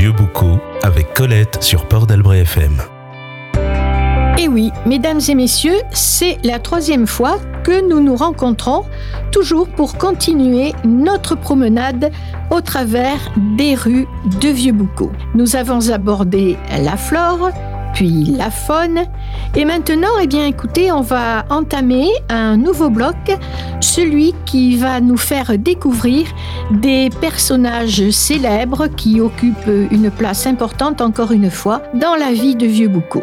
Vieux Boucau avec Colette sur Port d'Albret FM. Et oui, mesdames et messieurs, c'est la troisième fois que nous nous rencontrons, toujours pour continuer notre promenade au travers des rues de Vieux-Boucau. Nous avons abordé la flore, puis la faune. Et maintenant, eh bien, écoutez, on va entamer un nouveau bloc, celui qui va nous faire découvrir des personnages célèbres qui occupent une place importante, encore une fois, dans la vie de Vieux-Boucau.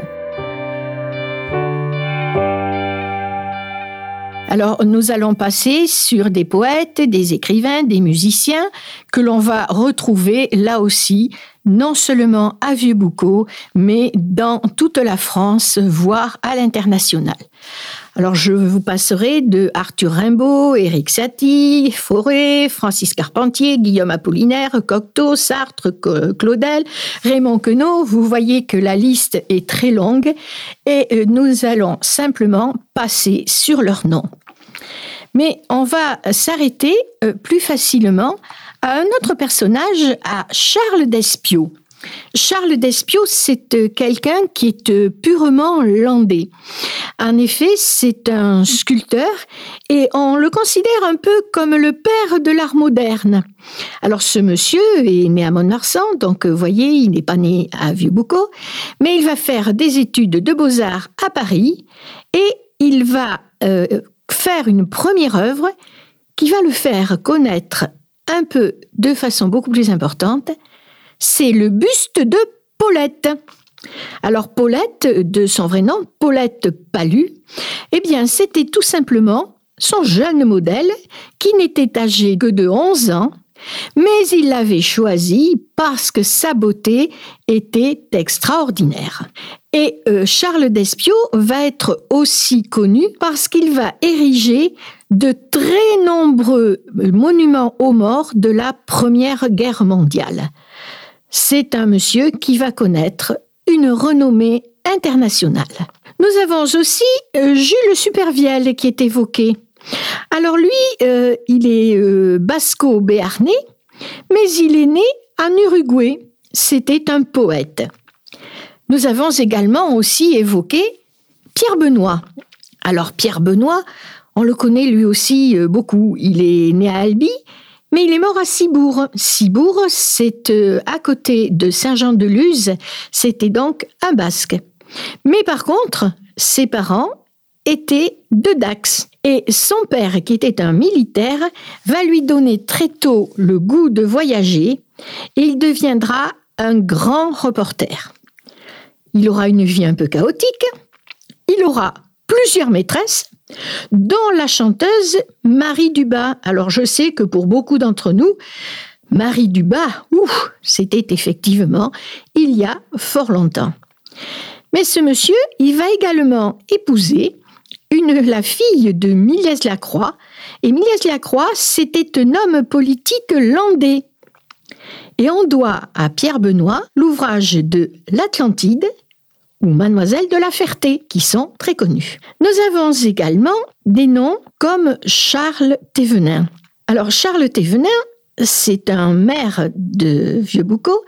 Alors, nous allons passer sur des poètes, des écrivains, des musiciens que l'on va retrouver là aussi non seulement à Vieux-Boucau, mais dans toute la France, voire à l'international. Alors je vous passerai de Arthur Rimbaud, Éric Satie, Fauré, Francis Carpentier, Guillaume Apollinaire, Cocteau, Sartre, Claudel, Raymond Queneau. Vous voyez que la liste est très longue et euh, nous allons simplement passer sur leurs noms. Mais on va s'arrêter euh, plus facilement un autre personnage, à Charles d'Espiau. Charles d'Espiau, c'est euh, quelqu'un qui est euh, purement landais. En effet, c'est un sculpteur et on le considère un peu comme le père de l'art moderne. Alors ce monsieur est né à Mont-Marsan, donc vous voyez, il n'est pas né à Vieux-Boucau, mais il va faire des études de beaux-arts à Paris et il va euh, faire une première œuvre qui va le faire connaître un peu de façon beaucoup plus importante, c'est le buste de Paulette. Alors Paulette, de son vrai nom, Paulette Palu, eh bien c'était tout simplement son jeune modèle qui n'était âgé que de 11 ans, mais il l'avait choisi parce que sa beauté était extraordinaire. Et euh, Charles d'Espiau va être aussi connu parce qu'il va ériger de très nombreux monuments aux morts de la Première Guerre mondiale. C'est un monsieur qui va connaître une renommée internationale. Nous avons aussi euh, Jules Supervielle qui est évoqué. Alors lui, euh, il est euh, basco-béarnais, mais il est né en Uruguay. C'était un poète. Nous avons également aussi évoqué Pierre Benoît. Alors Pierre Benoît, on le connaît lui aussi euh, beaucoup. Il est né à Albi, mais il est mort à Cibourg. Cibourg, c'est euh, à côté de Saint-Jean-de-Luz. C'était donc un basque. Mais par contre, ses parents étaient de Dax. Et son père, qui était un militaire, va lui donner très tôt le goût de voyager et il deviendra un grand reporter. Il aura une vie un peu chaotique, il aura plusieurs maîtresses, dont la chanteuse Marie Dubas. Alors je sais que pour beaucoup d'entre nous, Marie Dubas, c'était effectivement il y a fort longtemps. Mais ce monsieur, il va également épouser une, la fille de Milès Lacroix. Et Milès Lacroix, c'était un homme politique landais. Et on doit à Pierre Benoît l'ouvrage de L'Atlantide ou Mademoiselle de la Ferté, qui sont très connus. Nous avons également des noms comme Charles Thévenin. Alors Charles Thévenin, c'est un maire de Vieux-Boucau,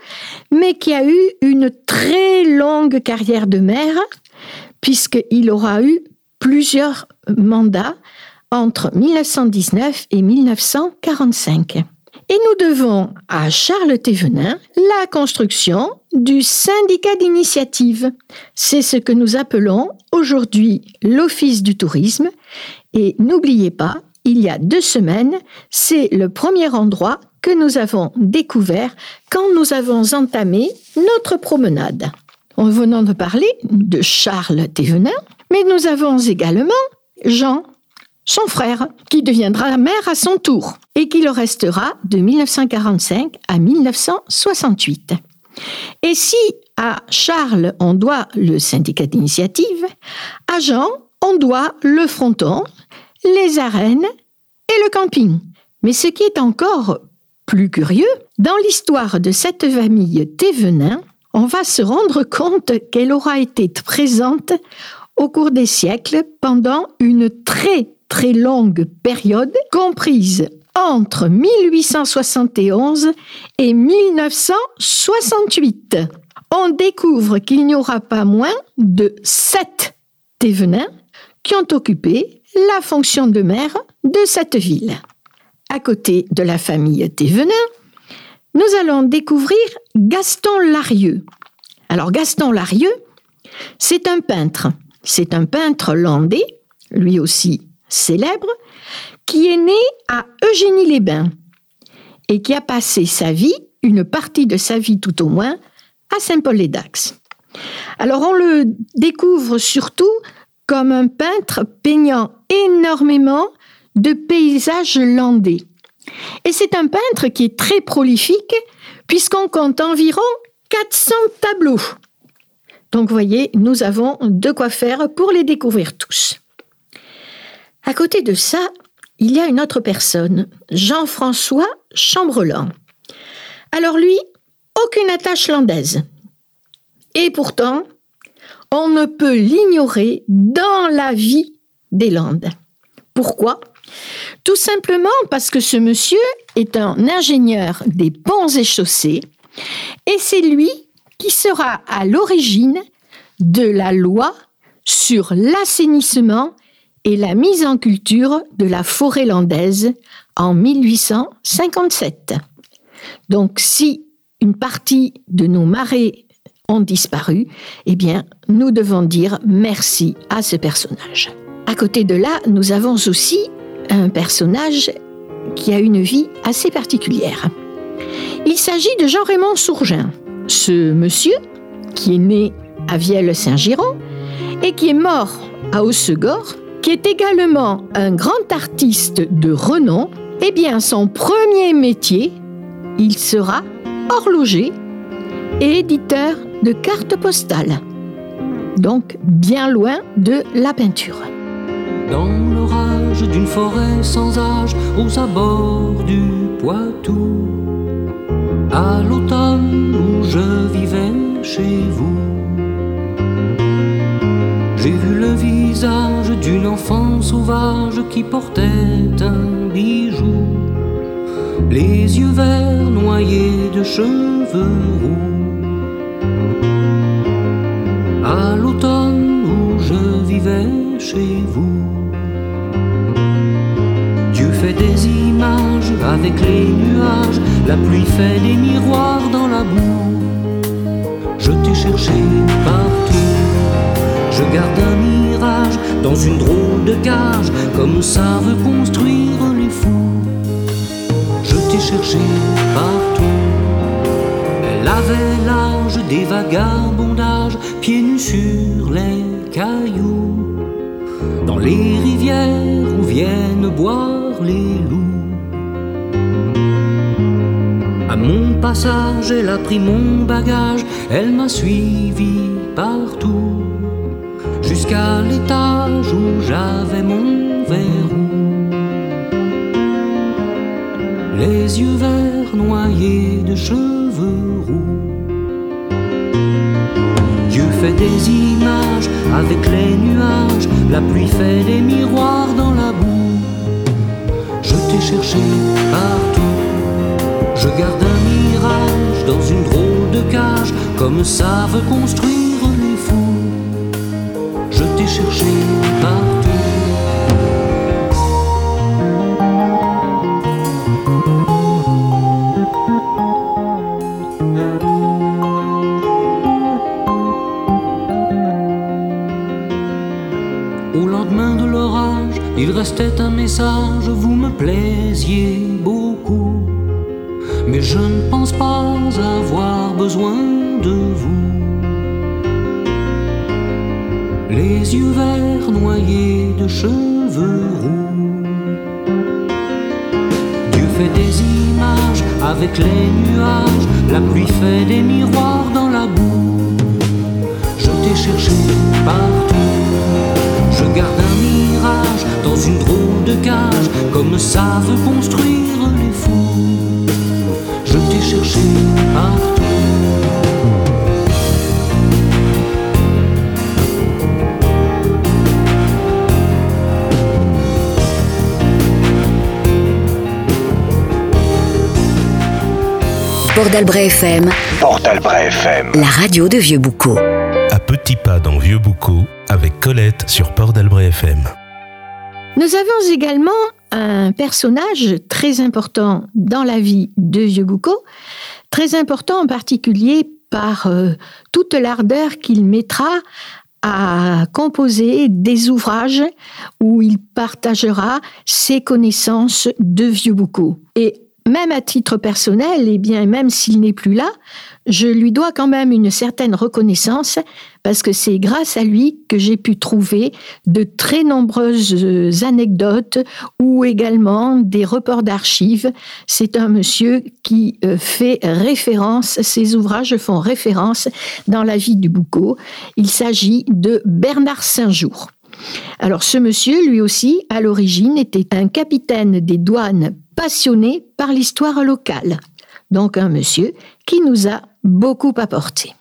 mais qui a eu une très longue carrière de maire, puisqu'il aura eu plusieurs mandats entre 1919 et 1945. Et nous devons à Charles Thévenin la construction du syndicat d'initiative. C'est ce que nous appelons aujourd'hui l'Office du tourisme. Et n'oubliez pas, il y a deux semaines, c'est le premier endroit que nous avons découvert quand nous avons entamé notre promenade. En venant de parler de Charles Thévenin, mais nous avons également Jean son frère, qui deviendra maire à son tour et qui le restera de 1945 à 1968. Et si à Charles on doit le syndicat d'initiative, à Jean on doit le fronton, les arènes et le camping. Mais ce qui est encore plus curieux, dans l'histoire de cette famille Thévenin, on va se rendre compte qu'elle aura été présente au cours des siècles pendant une très très longue période, comprise entre 1871 et 1968. On découvre qu'il n'y aura pas moins de sept Thévenins qui ont occupé la fonction de maire de cette ville. À côté de la famille Thévenin, nous allons découvrir Gaston Larieux. Alors Gaston Larieux, c'est un peintre. C'est un peintre landais, lui aussi célèbre, qui est né à Eugénie-les-Bains et qui a passé sa vie, une partie de sa vie tout au moins, à Saint-Paul-les-Dax. Alors on le découvre surtout comme un peintre peignant énormément de paysages landais. Et c'est un peintre qui est très prolifique puisqu'on compte environ 400 tableaux. Donc vous voyez, nous avons de quoi faire pour les découvrir tous. À côté de ça, il y a une autre personne, Jean-François Chambrelan. Alors lui, aucune attache landaise. Et pourtant, on ne peut l'ignorer dans la vie des Landes. Pourquoi? Tout simplement parce que ce monsieur est un ingénieur des ponts et chaussées et c'est lui qui sera à l'origine de la loi sur l'assainissement et la mise en culture de la forêt landaise en 1857. Donc si une partie de nos marais ont disparu, eh bien, nous devons dire merci à ce personnage. À côté de là, nous avons aussi un personnage qui a une vie assez particulière. Il s'agit de Jean-Raymond Sourgin. Ce monsieur, qui est né à Vielle-Saint-Giron et qui est mort à Haussegor, qui est également un grand artiste de renom, eh bien, son premier métier, il sera horloger et éditeur de cartes postales. Donc bien loin de la peinture. Dans l'orage d'une forêt sans âge, aux abords du Poitou, à l'automne où je vivais chez d'une enfant sauvage qui portait un bijou, les yeux verts noyés de cheveux roux à l'automne où je vivais chez vous. Dieu fait des images avec les nuages, la pluie fait des miroirs dans la boue. Je t'ai cherché partout, je garde un dans une drôle de cage, comme ça veut construire les fous. Je t'ai cherché partout avait l'âge des vagabondages, pieds nus sur les cailloux, dans les rivières où viennent boire les loups. À mon passage, elle a pris mon bagage, elle m'a suivi partout, jusqu'à l'étage où j'avais mon verrou. Les yeux verts noyés de cheveux Dieu fait des images avec les nuages, la pluie fait des miroirs dans la boue. Je t'ai cherché partout, je garde un mirage dans une drôle de cage, comme ça veut construire. Je t'ai cherché partout. Il restait un message, vous me plaisiez beaucoup. Mais je ne pense pas avoir besoin de vous. Les yeux verts noyés de cheveux roux. Dieu fait des images avec les nuages, la pluie fait des miroirs dans la boue. Je t'ai cherché partout, je garde un mirage dans une drôle de cage, comme ça veut construire les fous. Je t'ai cherché partout. Port d'Albret FM, Port d'Albret FM. la radio de Vieux-Boucau. À petits pas dans Vieux Boucau avec Colette sur Port d'Albret FM. Nous avons également un personnage très important dans la vie de Vieux Boucau, très important en particulier par euh, toute l'ardeur qu'il mettra à composer des ouvrages où il partagera ses connaissances de Vieux Boucau. Et même à titre personnel, et bien même s'il n'est plus là, je lui dois quand même une certaine reconnaissance parce que c'est grâce à lui que j'ai pu trouver de très nombreuses anecdotes ou également des reports d'archives. C'est un monsieur qui euh, fait référence, ses ouvrages font référence dans la vie du Boucau. Il s'agit de Bernard Saint-Jour. Alors ce monsieur, lui aussi, à l'origine, était un capitaine des douanes passionné par l'histoire locale. Donc un monsieur qui nous a beaucoup apporté.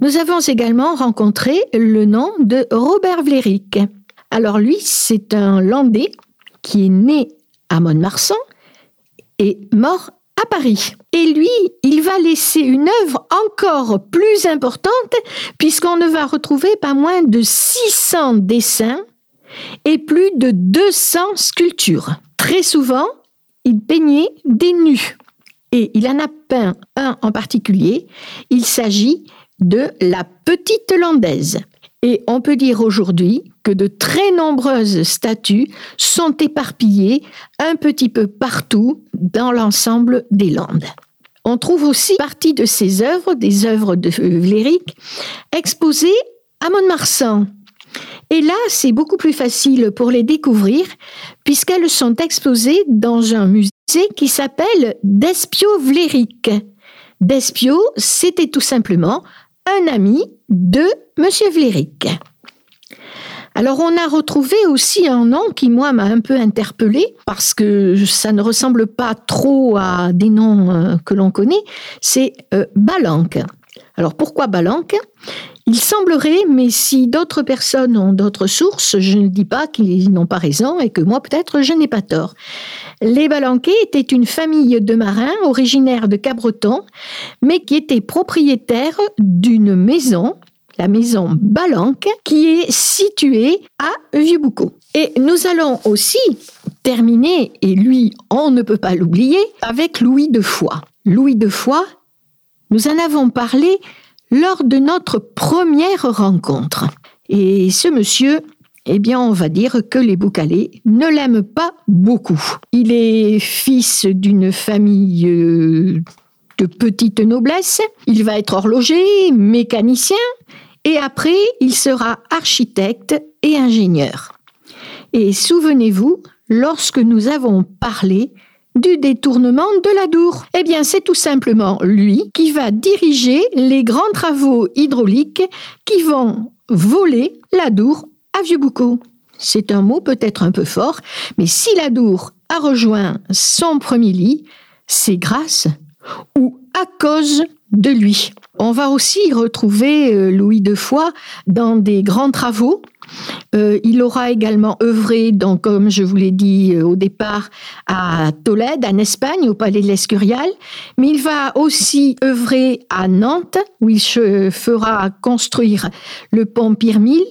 Nous avons également rencontré le nom de Robert Vlerick. Alors lui, c'est un Landais qui est né à Mont-de-Marsan et mort Paris. Et lui, il va laisser une œuvre encore plus importante puisqu'on ne va retrouver pas moins de 600 dessins et plus de 200 sculptures. Très souvent, il peignait des nus. Et il en a peint un en particulier. Il s'agit de la petite landaise. Et on peut dire aujourd'hui que de très nombreuses statues sont éparpillées un petit peu partout dans l'ensemble des Landes. On trouve aussi partie de ces œuvres, des œuvres de Vléric, exposées à Mont-de-Marsan. Et là, c'est beaucoup plus facile pour les découvrir puisqu'elles sont exposées dans un musée qui s'appelle Despio Vléric. Despio, c'était tout simplement un ami de Monsieur Vléric. Alors on a retrouvé aussi un nom qui moi m'a un peu interpellé parce que ça ne ressemble pas trop à des noms euh, que l'on connaît, c'est euh, Balanque. Alors pourquoi Balanque? Il semblerait, mais si d'autres personnes ont d'autres sources, je ne dis pas qu'ils n'ont pas raison et que moi peut-être je n'ai pas tort. Les Balanquais étaient une famille de marins originaires de Cabreton, mais qui étaient propriétaires d'une maison, la maison Balanque, qui est située à Vieux-Boucau. Et nous allons aussi terminer, et lui, on ne peut pas l'oublier, avec Louis de Foix. Louis de Foix, nous en avons parlé lors de notre première rencontre. Et ce monsieur, eh bien, on va dire que les Boucalais ne l'aiment pas beaucoup. Il est fils d'une famille euh, de petite noblesse. Il va être horloger, mécanicien, et après, il sera architecte et ingénieur. Et souvenez-vous, lorsque nous avons parlé du détournement de la Dour. Eh bien, c'est tout simplement lui qui va diriger les grands travaux hydrauliques qui vont voler la Dour à Vieux-Boucau. C'est un mot peut-être un peu fort, mais si la Dour a rejoint son premier lit, c'est grâce ou à cause de lui. On va aussi retrouver euh, Louis de Foix dans des grands travaux. Euh, il aura également œuvré, donc, comme je vous l'ai dit euh, au départ, à Tolède, en Espagne, au Palais de l'Escurial. Mais il va aussi œuvrer à Nantes, où il se fera construire le pont Pirmille.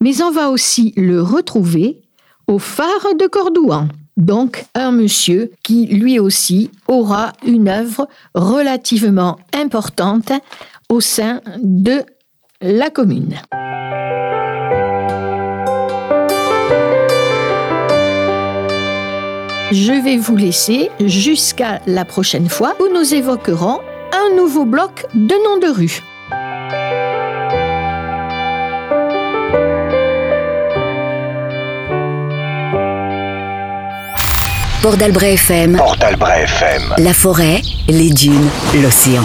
Mais on va aussi le retrouver au phare de Cordouan. Donc, un monsieur qui, lui aussi, aura une œuvre relativement importante au sein de la commune. Je vais vous laisser jusqu'à la prochaine fois où nous évoquerons un nouveau bloc de noms de rue. Port d'Albret FM, Port d'Albret FM. la forêt, les dunes, l'océan.